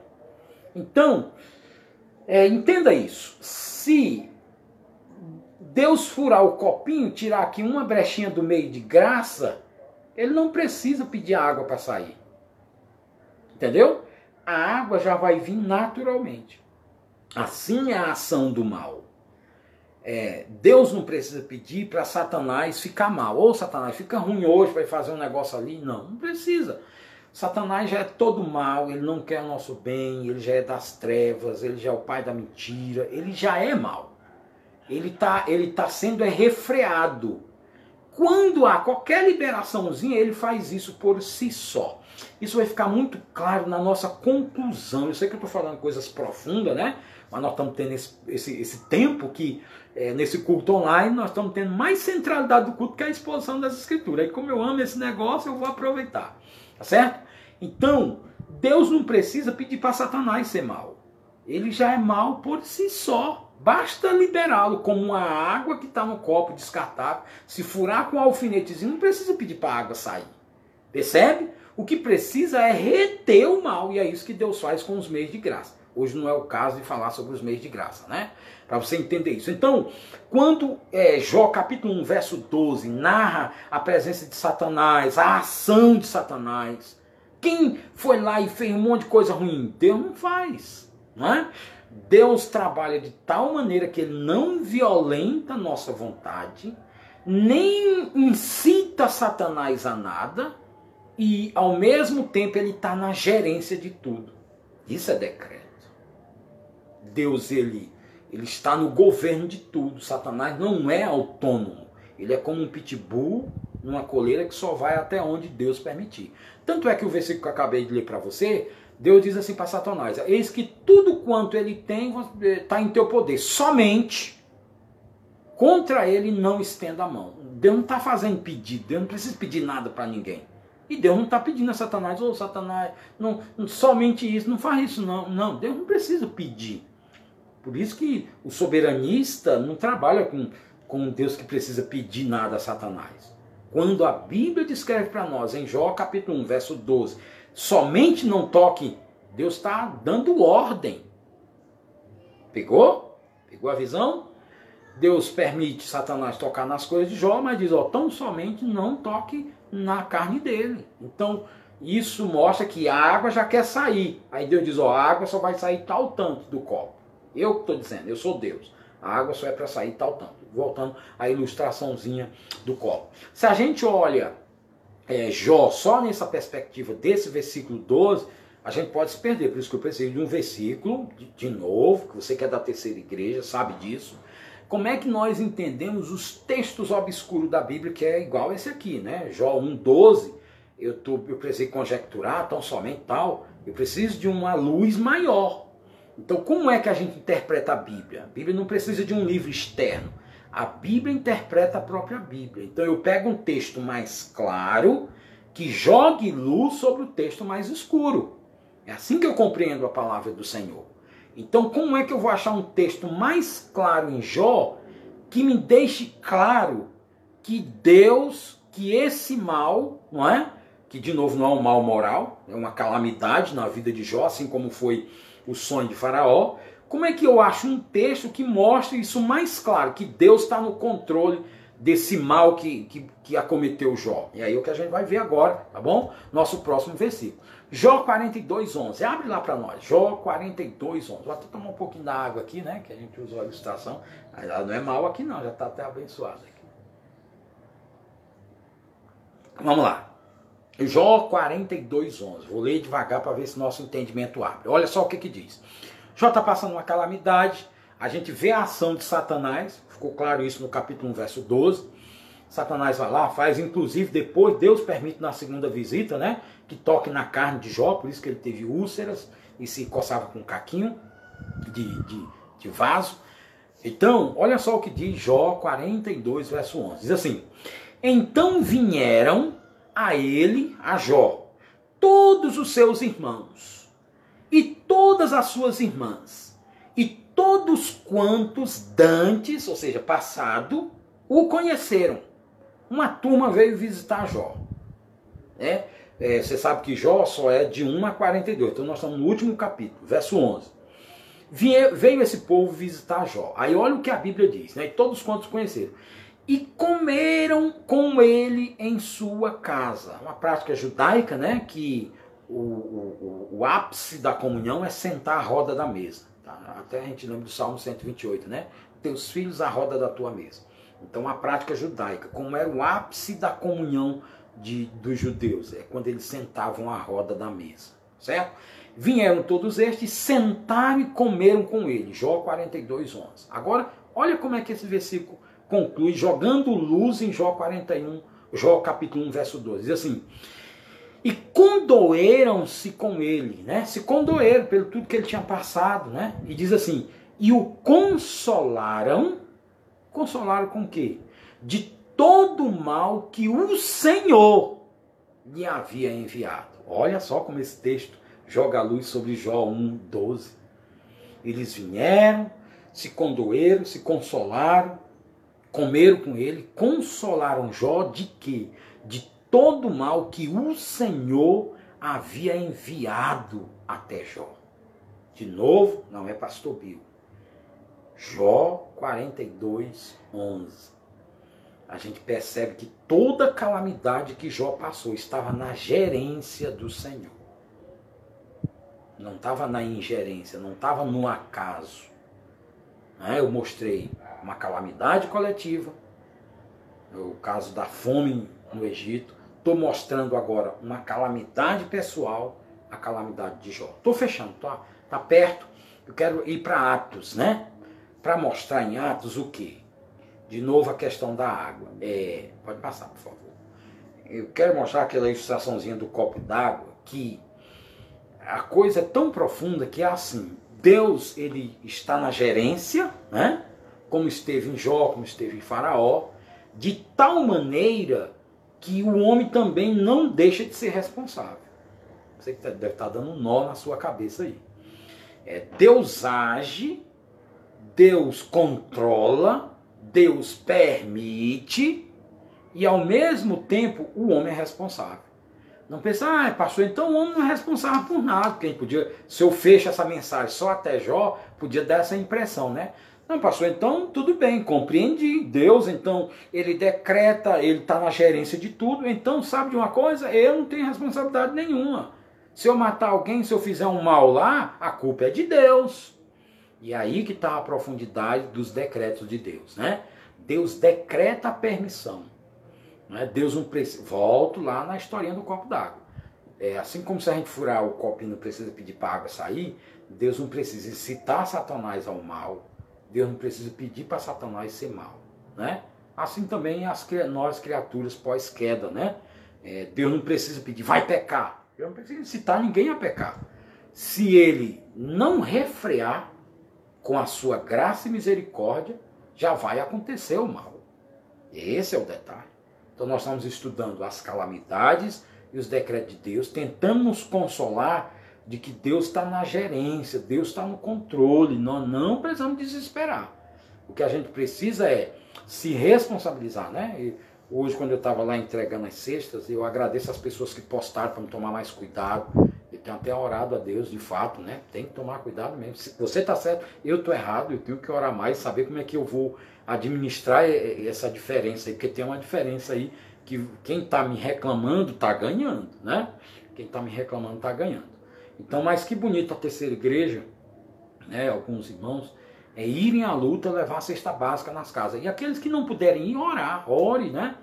Então, é, entenda isso. Se Deus furar o copinho, tirar aqui uma brechinha do meio de graça, ele não precisa pedir água para sair. Entendeu? A água já vai vir naturalmente. Assim é a ação do mal. É, Deus não precisa pedir para Satanás ficar mal. Ou Satanás fica ruim hoje para fazer um negócio ali. Não, não precisa. Satanás já é todo mal, ele não quer o nosso bem, ele já é das trevas, ele já é o pai da mentira, ele já é mal. Ele está ele tá sendo é refreado. Quando há qualquer liberaçãozinha, ele faz isso por si só. Isso vai ficar muito claro na nossa conclusão. Eu sei que eu estou falando coisas profundas, né? Mas nós estamos tendo esse, esse, esse tempo que, é, nesse culto online, nós estamos tendo mais centralidade do culto que a exposição das escrituras. E como eu amo esse negócio, eu vou aproveitar. Tá certo? Então, Deus não precisa pedir para Satanás ser mal. Ele já é mal por si só. Basta liberá-lo como uma água que está no copo descartável. Se furar com um alfinetezinho, não precisa pedir para a água sair. Percebe? O que precisa é reter o mal, e é isso que Deus faz com os meios de graça. Hoje não é o caso de falar sobre os meios de graça, né? Para você entender isso. Então, quando é, Jó capítulo 1, verso 12, narra a presença de Satanás, a ação de Satanás, quem foi lá e fez um monte de coisa ruim? Deus não faz, não é? Deus trabalha de tal maneira que ele não violenta nossa vontade, nem incita Satanás a nada, e ao mesmo tempo ele está na gerência de tudo. Isso é decreto. Deus ele, ele está no governo de tudo. Satanás não é autônomo. Ele é como um pitbull numa coleira que só vai até onde Deus permitir. Tanto é que o versículo que eu acabei de ler para você, Deus diz assim para Satanás: Eis que tudo quanto ele tem está em teu poder, somente contra ele não estenda a mão. Deus não está fazendo pedido, Deus não precisa pedir nada para ninguém. E Deus não está pedindo a Satanás, ô oh, Satanás, não, somente isso, não faz isso não. Não, Deus não precisa pedir. Por isso que o soberanista não trabalha com, com um Deus que precisa pedir nada a Satanás. Quando a Bíblia descreve para nós, em Jó capítulo 1, verso 12, somente não toque, Deus está dando ordem. Pegou? Pegou a visão? Deus permite Satanás tocar nas coisas de Jó, mas diz, ó, tão somente não toque na carne dele. Então, isso mostra que a água já quer sair. Aí Deus diz, ó, a água só vai sair tal tanto do copo. Eu que estou dizendo, eu sou Deus. A água só é para sair tal tanto. Voltando à ilustraçãozinha do copo. Se a gente olha é, Jó só nessa perspectiva desse versículo 12, a gente pode se perder. Por isso que eu preciso de um versículo, de, de novo, que você que é da terceira igreja, sabe disso. Como é que nós entendemos os textos obscuros da Bíblia, que é igual esse aqui, né? Jó 1,12. Eu, tô, eu precisei conjecturar tão somente tal. Eu preciso de uma luz maior. Então, como é que a gente interpreta a Bíblia? A Bíblia não precisa de um livro externo. A Bíblia interpreta a própria Bíblia. Então, eu pego um texto mais claro que jogue luz sobre o texto mais escuro. É assim que eu compreendo a palavra do Senhor. Então, como é que eu vou achar um texto mais claro em Jó que me deixe claro que Deus, que esse mal, não é? Que de novo não é um mal moral, é uma calamidade na vida de Jó, assim como foi o sonho de Faraó. Como é que eu acho um texto que mostre isso mais claro, que Deus está no controle desse mal que, que, que acometeu Jó? E aí é o que a gente vai ver agora, tá bom? Nosso próximo versículo. Jó 42, 11. Abre lá para nós. Jó 42, 11. Vou até tomar um pouquinho da água aqui, né? Que a gente usou a ilustração. Ela não é mal aqui, não. Já está até abençoada aqui. Vamos lá. Jó 42, 11. Vou ler devagar para ver se nosso entendimento abre. Olha só o que, que diz. Jó está passando uma calamidade. A gente vê a ação de Satanás. Ficou claro isso no capítulo 1, verso 12. Satanás vai lá, faz, inclusive depois, Deus permite na segunda visita, né? Que toque na carne de Jó, por isso que ele teve úlceras e se coçava com um caquinho de, de, de vaso. Então, olha só o que diz Jó 42, verso 11. Diz assim: Então vieram a ele, a Jó, todos os seus irmãos, e todas as suas irmãs, e todos quantos dantes, ou seja, passado, o conheceram uma turma veio visitar Jó. Né? É, você sabe que Jó só é de 1 a 42, então nós estamos no último capítulo, verso 11. veio esse povo visitar Jó. Aí olha o que a Bíblia diz, né? E todos quantos conheceram. E comeram com ele em sua casa. Uma prática judaica, né? Que o, o, o ápice da comunhão é sentar à roda da mesa. Tá? Até a gente lembra do Salmo 128, né? Teus filhos à roda da tua mesa. Então a prática judaica, como era o ápice da comunhão de, dos judeus, é quando eles sentavam à roda da mesa, certo? Vieram todos estes, sentaram e comeram com ele. Jó 42, 11. Agora, olha como é que esse versículo conclui, jogando luz em Jó 41, Jó capítulo 1, verso 12. Diz assim, e condoeram-se com ele, né? Se condoeram pelo tudo que ele tinha passado, né? E diz assim, e o consolaram Consolaram com o quê? De todo o mal que o Senhor lhe havia enviado. Olha só como esse texto joga a luz sobre Jó 1, 12. Eles vieram, se condoeram, se consolaram, comeram com ele, consolaram Jó de quê? De todo o mal que o Senhor havia enviado até Jó. De novo, não é pastor Bill. Jó 42, 11. A gente percebe que toda calamidade que Jó passou estava na gerência do Senhor. Não estava na ingerência, não estava no acaso. Né? Eu mostrei uma calamidade coletiva, o caso da fome no Egito. Estou mostrando agora uma calamidade pessoal, a calamidade de Jó. Estou fechando, tá, tá perto. Eu quero ir para Atos, né? para mostrar em Atos o quê? De novo a questão da água. É, pode passar, por favor. Eu quero mostrar aquela ilustraçãozinha do copo d'água que a coisa é tão profunda que é assim. Deus ele está na gerência, né? Como esteve em Jó, como esteve em Faraó, de tal maneira que o homem também não deixa de ser responsável. Você deve estar dando um nó na sua cabeça aí. É, Deus age Deus controla, Deus permite e ao mesmo tempo o homem é responsável. Não pensa, ah, pastor, então o homem não é responsável por nada. Quem podia, se eu fecho essa mensagem só até Jó, podia dar essa impressão, né? Não, pastor, então tudo bem, compreendi. Deus, então, ele decreta, ele está na gerência de tudo. Então, sabe de uma coisa? Eu não tenho responsabilidade nenhuma. Se eu matar alguém, se eu fizer um mal lá, a culpa é de Deus. E aí que está a profundidade dos decretos de Deus, né? Deus decreta a permissão. Né? Deus não precisa. Volto lá na historinha do copo d'água. É, assim como se a gente furar o copinho não precisa pedir para a água sair, Deus não precisa incitar Satanás ao mal. Deus não precisa pedir para Satanás ser mal. Né? Assim também as, nós, criaturas pós-queda. Né? É, Deus não precisa pedir, vai pecar. Deus não precisa incitar ninguém a pecar. Se ele não refrear com a sua graça e misericórdia, já vai acontecer o mal. Esse é o detalhe. Então nós estamos estudando as calamidades e os decretos de Deus, tentando nos consolar de que Deus está na gerência, Deus está no controle, nós não precisamos desesperar. O que a gente precisa é se responsabilizar, né? E hoje, quando eu estava lá entregando as cestas, eu agradeço as pessoas que postaram para me tomar mais cuidado. Eu tenho até orado a Deus, de fato, né? Tem que tomar cuidado mesmo. Se você está certo, eu estou errado, eu tenho que orar mais, saber como é que eu vou administrar essa diferença aí, porque tem uma diferença aí que quem está me reclamando está ganhando, né? Quem está me reclamando está ganhando. Então, mas que bonito a terceira igreja, né, alguns irmãos, é irem à luta levar a cesta básica nas casas. E aqueles que não puderem ir, orar, ore, né?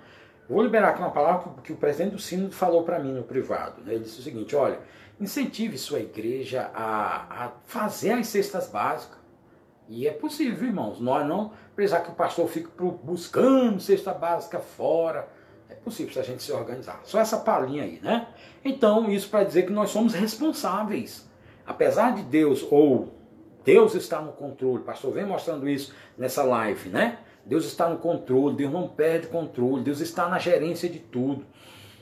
Vou liberar aqui uma palavra que o presidente do Sino falou para mim no privado. Né? Ele disse o seguinte: olha, incentive sua igreja a, a fazer as cestas básicas. E é possível, irmãos. Nós não precisar que o pastor fique buscando cesta básica fora. Possível se a gente se organizar. Só essa palhinha aí, né? Então, isso para dizer que nós somos responsáveis. Apesar de Deus, ou Deus está no controle, pastor vem mostrando isso nessa live, né? Deus está no controle, Deus não perde controle, Deus está na gerência de tudo.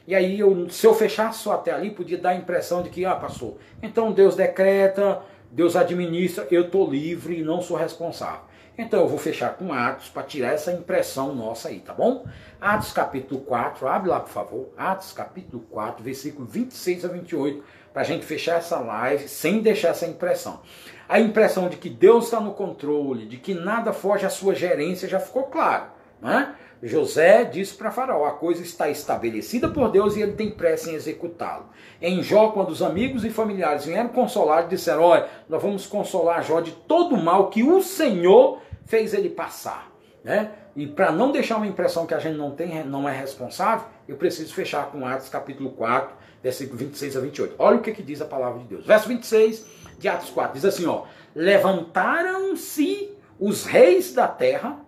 E aí, eu, se eu fechasse só até ali, podia dar a impressão de que, ah, pastor, então Deus decreta, Deus administra, eu estou livre e não sou responsável. Então eu vou fechar com Atos para tirar essa impressão nossa aí, tá bom? Atos capítulo 4, abre lá por favor. Atos capítulo 4, versículo 26 a 28, para a gente fechar essa live sem deixar essa impressão. A impressão de que Deus está no controle, de que nada foge à sua gerência, já ficou claro, né? José disse para Faraó: a coisa está estabelecida por Deus e ele tem pressa em executá-lo. Em Jó, quando os amigos e familiares vieram consolar, disseram: Olha, nós vamos consolar Jó de todo o mal que o Senhor fez ele passar. Né? E para não deixar uma impressão que a gente não tem, não é responsável, eu preciso fechar com Atos capítulo 4, versículo 26 a 28. Olha o que, que diz a palavra de Deus. Verso 26 de Atos 4 diz assim: ó, levantaram-se os reis da terra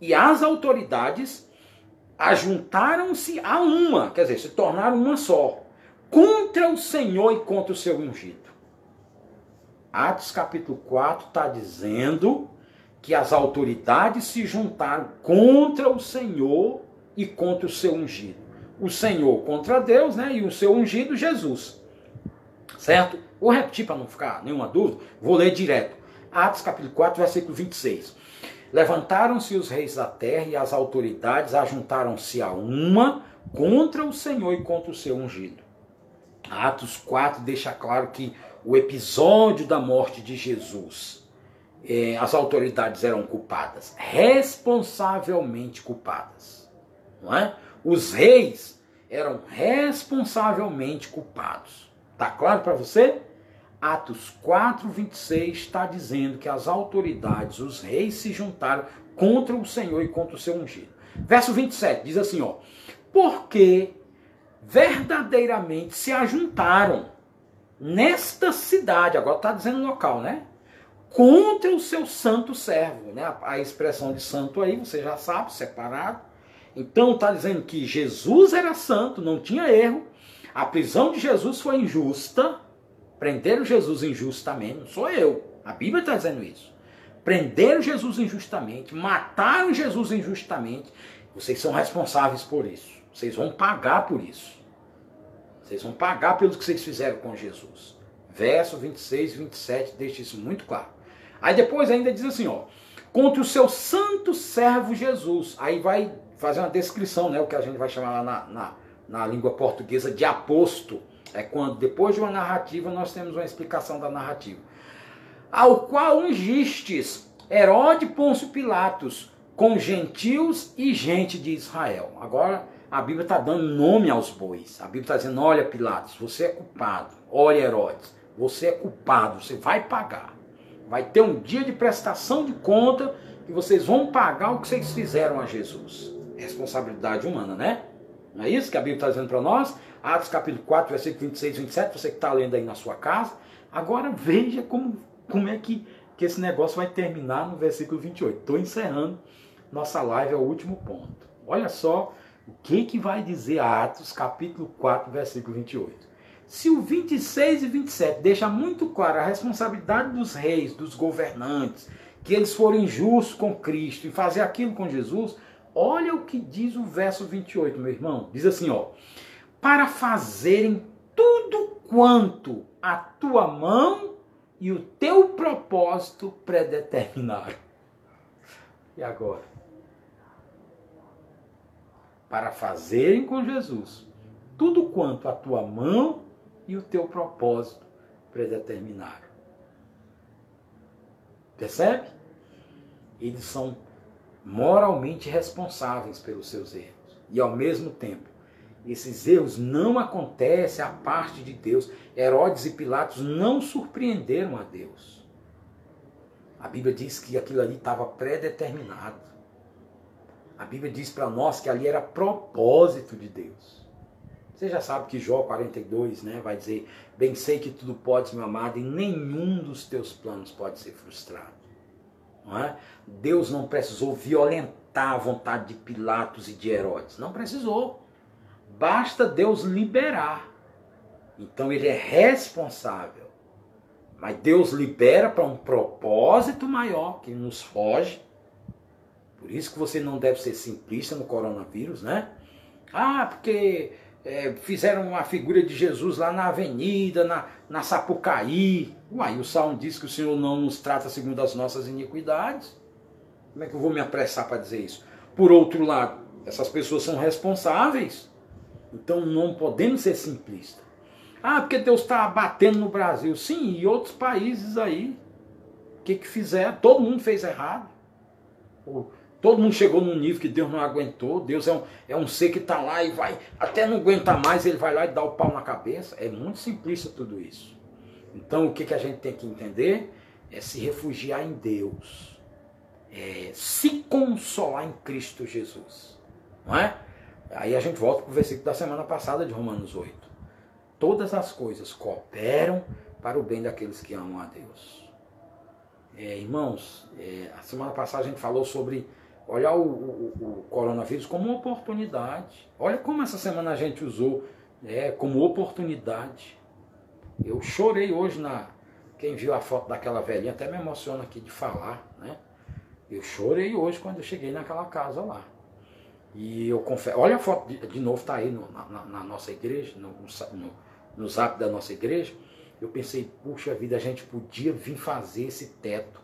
e as autoridades ajuntaram-se a uma, quer dizer, se tornaram uma só, contra o Senhor e contra o seu ungido. Atos capítulo 4 está dizendo que as autoridades se juntaram contra o Senhor e contra o seu ungido. O Senhor contra Deus, né? E o seu ungido, Jesus. Certo? Vou repetir para não ficar nenhuma dúvida, vou ler direto. Atos capítulo 4, versículo 26. Levantaram-se os reis da terra e as autoridades ajuntaram-se a uma contra o Senhor e contra o seu ungido. Atos 4 deixa claro que o episódio da morte de Jesus eh, as autoridades eram culpadas, responsavelmente culpadas. Não é? Os reis eram responsavelmente culpados. Tá claro para você? Atos 4, 26 está dizendo que as autoridades, os reis se juntaram contra o Senhor e contra o seu ungido. Verso 27 diz assim, ó: Porque verdadeiramente se ajuntaram nesta cidade, agora está dizendo local, né? Contra o seu santo servo. Né? A expressão de santo aí, você já sabe, separado. Então está dizendo que Jesus era santo, não tinha erro. A prisão de Jesus foi injusta. Prenderam Jesus injustamente, não sou eu. A Bíblia está dizendo isso. Prenderam Jesus injustamente, mataram Jesus injustamente. Vocês são responsáveis por isso. Vocês vão pagar por isso. Vocês vão pagar pelo que vocês fizeram com Jesus. Verso 26 e 27 deixa isso muito claro. Aí depois ainda diz assim, ó, contra o seu santo servo Jesus. Aí vai fazer uma descrição, né, o que a gente vai chamar na, na, na língua portuguesa de aposto. É quando depois de uma narrativa nós temos uma explicação da narrativa. Ao qual ungistes Herode Pôncio Pilatos, com gentios e gente de Israel. Agora a Bíblia está dando nome aos bois. A Bíblia está dizendo: olha, Pilatos, você é culpado. Olha, Herodes, você é culpado, você vai pagar. Vai ter um dia de prestação de conta que vocês vão pagar o que vocês fizeram a Jesus. Responsabilidade humana, né? Não é isso que a Bíblia está dizendo para nós? Atos capítulo 4, versículo 26 e 27, você que está lendo aí na sua casa. Agora veja como, como é que, que esse negócio vai terminar no versículo 28. Estou encerrando nossa live, é o último ponto. Olha só o que, que vai dizer Atos capítulo 4, versículo 28. Se o 26 e 27 deixa muito claro a responsabilidade dos reis, dos governantes, que eles foram injustos com Cristo e fazer aquilo com Jesus, olha o que diz o verso 28, meu irmão. Diz assim, ó: "Para fazerem tudo quanto a tua mão e o teu propósito predeterminaram." E agora? Para fazerem com Jesus tudo quanto a tua mão e o teu propósito predeterminaram. Percebe? Eles são moralmente responsáveis pelos seus erros. E ao mesmo tempo, esses erros não acontecem à parte de Deus. Herodes e Pilatos não surpreenderam a Deus. A Bíblia diz que aquilo ali estava predeterminado. A Bíblia diz para nós que ali era propósito de Deus. Você já sabe que Jó 42 né, vai dizer: Bem sei que tudo podes, meu amado, e nenhum dos teus planos pode ser frustrado. Não é? Deus não precisou violentar a vontade de Pilatos e de Herodes. Não precisou. Basta Deus liberar. Então ele é responsável. Mas Deus libera para um propósito maior que nos foge. Por isso que você não deve ser simplista no coronavírus, né? Ah, porque é, fizeram uma figura de Jesus lá na avenida, na, na Sapucaí. Uai, o Salmo diz que o Senhor não nos trata segundo as nossas iniquidades. Como é que eu vou me apressar para dizer isso? Por outro lado, essas pessoas são responsáveis. Então não podemos ser simplistas. Ah, porque Deus está abatendo no Brasil. Sim, e outros países aí. O que, que fizeram? Todo mundo fez errado. Todo mundo chegou num nível que Deus não aguentou. Deus é um, é um ser que está lá e vai, até não aguentar mais, ele vai lá e dá o pau na cabeça. É muito simplista tudo isso. Então o que, que a gente tem que entender é se refugiar em Deus. É se consolar em Cristo Jesus. Não é? Aí a gente volta para o versículo da semana passada de Romanos 8. Todas as coisas cooperam para o bem daqueles que amam a Deus. É, irmãos, é, a semana passada a gente falou sobre olhar o, o, o, coronavírus como uma oportunidade. Olha como essa semana a gente usou é, como oportunidade. Eu chorei hoje na. Quem viu a foto daquela velhinha até me emociona aqui de falar, né? Eu chorei hoje quando eu cheguei naquela casa lá. E eu confesso, olha a foto de, de novo, tá aí no, na, na, nossa igreja, no, no, no zap da nossa igreja. Eu pensei, puxa vida, a gente podia vir fazer esse teto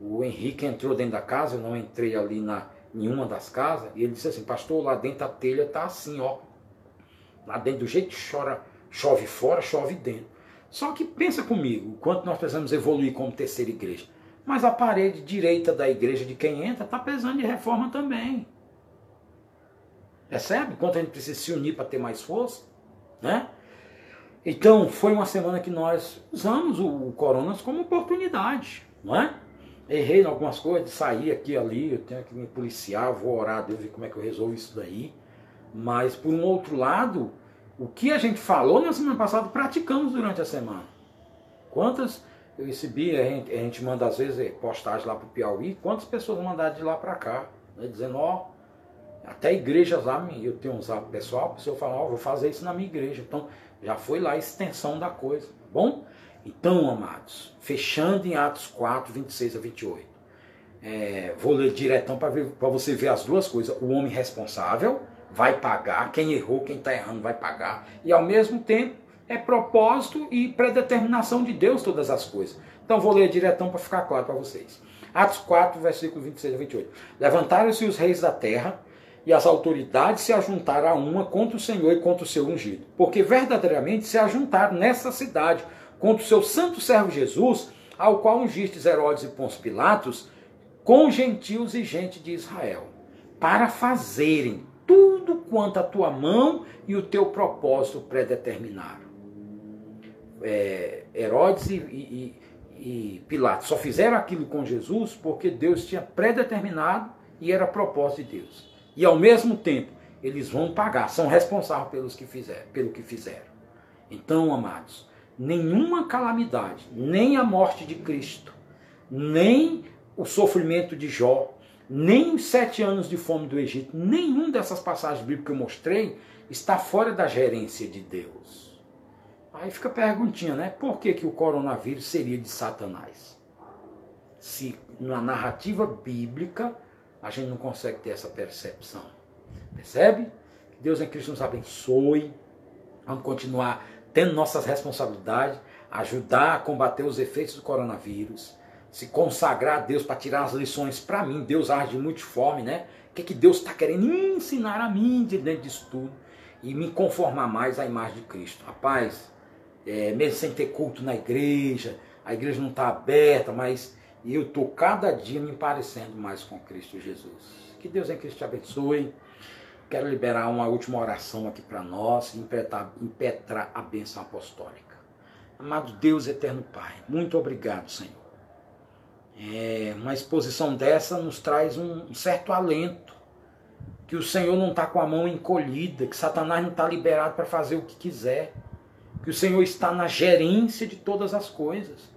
o Henrique entrou dentro da casa, eu não entrei ali na nenhuma das casas, e ele disse assim, pastor, lá dentro a telha tá assim, ó. Lá dentro, do jeito que chora, chove fora, chove dentro. Só que pensa comigo, o quanto nós precisamos evoluir como terceira igreja. Mas a parede direita da igreja de quem entra está precisando de reforma também. Percebe? Quanto a gente precisa se unir para ter mais força, né? Então, foi uma semana que nós usamos o Coronas como oportunidade, não é? Errei em algumas coisas, saí aqui ali, eu tenho que me policiar, vou orar a Deus ver como é que eu resolvo isso daí. Mas por um outro lado, o que a gente falou na semana passada, praticamos durante a semana. Quantas eu recebi, a gente, a gente manda às vezes eh, postagem lá para o Piauí, quantas pessoas mandaram de lá para cá, né, dizendo, ó, até igrejas lá, eu tenho um zap pessoal, a pessoa fala, ó, vou fazer isso na minha igreja. Então, já foi lá a extensão da coisa, tá bom? Então, amados, fechando em Atos 4, 26 a 28. É, vou ler diretão para você ver as duas coisas. O homem responsável vai pagar, quem errou, quem está errando vai pagar. E ao mesmo tempo é propósito e predeterminação de Deus todas as coisas. Então vou ler diretão para ficar claro para vocês. Atos 4, versículo 26 a 28. Levantaram-se os reis da terra e as autoridades se ajuntaram a uma contra o Senhor e contra o seu ungido. Porque verdadeiramente se ajuntaram nessa cidade contra o seu santo servo Jesus, ao qual ungistes Herodes e Pôncio Pilatos, com gentios e gente de Israel, para fazerem tudo quanto a tua mão e o teu propósito predeterminaram. É, Herodes e, e, e Pilatos só fizeram aquilo com Jesus porque Deus tinha predeterminado e era propósito de Deus. E ao mesmo tempo, eles vão pagar, são responsáveis pelos que fizeram, pelo que fizeram. Então, amados, nenhuma calamidade, nem a morte de Cristo, nem o sofrimento de Jó, nem os sete anos de fome do Egito, nenhum dessas passagens bíblicas que eu mostrei está fora da gerência de Deus. Aí fica a perguntinha, né? Por que, que o coronavírus seria de Satanás? Se na narrativa bíblica a gente não consegue ter essa percepção. Percebe? Deus em Cristo nos abençoe. Vamos continuar tendo nossas responsabilidades, ajudar a combater os efeitos do coronavírus, se consagrar a Deus para tirar as lições para mim. Deus age de multiforme, né? O que, que Deus está querendo ensinar a mim de dentro disso tudo e me conformar mais à imagem de Cristo. Rapaz, é, mesmo sem ter culto na igreja, a igreja não está aberta, mas eu estou cada dia me parecendo mais com Cristo Jesus. Que Deus em Cristo te abençoe. Quero liberar uma última oração aqui para nós, impetrar, impetrar a bênção apostólica. Amado Deus, eterno Pai, muito obrigado, Senhor. É, uma exposição dessa nos traz um certo alento, que o Senhor não está com a mão encolhida, que Satanás não está liberado para fazer o que quiser, que o Senhor está na gerência de todas as coisas.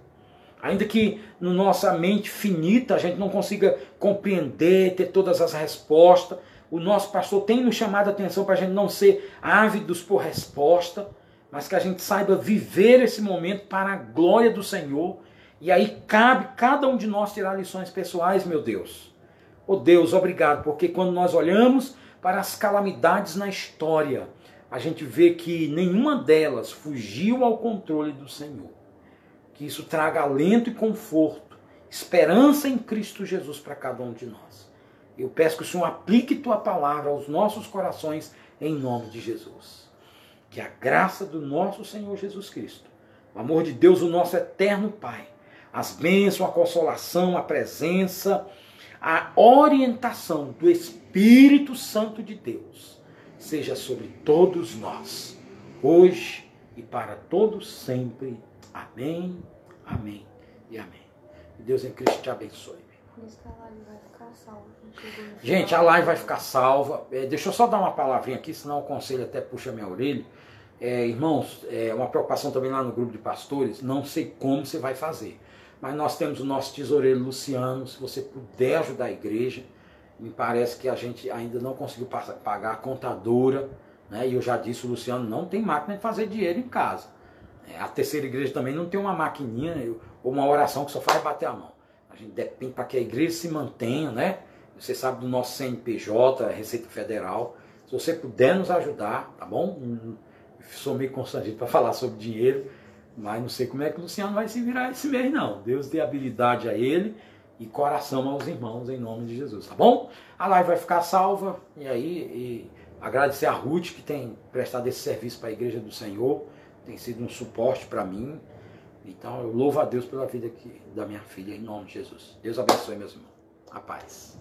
Ainda que no nossa mente finita a gente não consiga compreender, ter todas as respostas, o nosso pastor tem nos chamado a atenção para a gente não ser ávidos por resposta, mas que a gente saiba viver esse momento para a glória do Senhor. E aí cabe cada um de nós tirar lições pessoais, meu Deus. Oh Deus, obrigado, porque quando nós olhamos para as calamidades na história, a gente vê que nenhuma delas fugiu ao controle do Senhor. Que isso traga alento e conforto, esperança em Cristo Jesus para cada um de nós. Eu peço que o Senhor aplique tua palavra aos nossos corações em nome de Jesus. Que a graça do nosso Senhor Jesus Cristo, o amor de Deus, o nosso eterno Pai, as bênçãos, a consolação, a presença, a orientação do Espírito Santo de Deus seja sobre todos nós, hoje e para todos sempre. Amém, amém e amém. Que Deus em Cristo te abençoe. Gente, a live vai ficar salva. É, deixa eu só dar uma palavrinha aqui, senão o conselho até puxa minha orelha. É, irmãos, é uma preocupação também lá no grupo de pastores. Não sei como você vai fazer. Mas nós temos o nosso tesoureiro Luciano. Se você puder ajudar a igreja, me parece que a gente ainda não conseguiu pagar a contadora. Né? E eu já disse, o Luciano não tem máquina de fazer dinheiro em casa. É, a terceira igreja também não tem uma maquininha ou uma oração que só faz bater a mão. A gente depende para que a igreja se mantenha, né? Você sabe do nosso CNPJ, Receita Federal. Se você puder nos ajudar, tá bom? Sou meio constrangido para falar sobre dinheiro, mas não sei como é que o Luciano vai se virar esse mês, não. Deus dê habilidade a ele e coração aos irmãos, em nome de Jesus, tá bom? A live vai ficar salva, e aí e agradecer a Ruth que tem prestado esse serviço para a Igreja do Senhor, tem sido um suporte para mim. Então eu louvo a Deus pela vida da minha filha, em nome de Jesus. Deus abençoe, meus irmãos. A paz.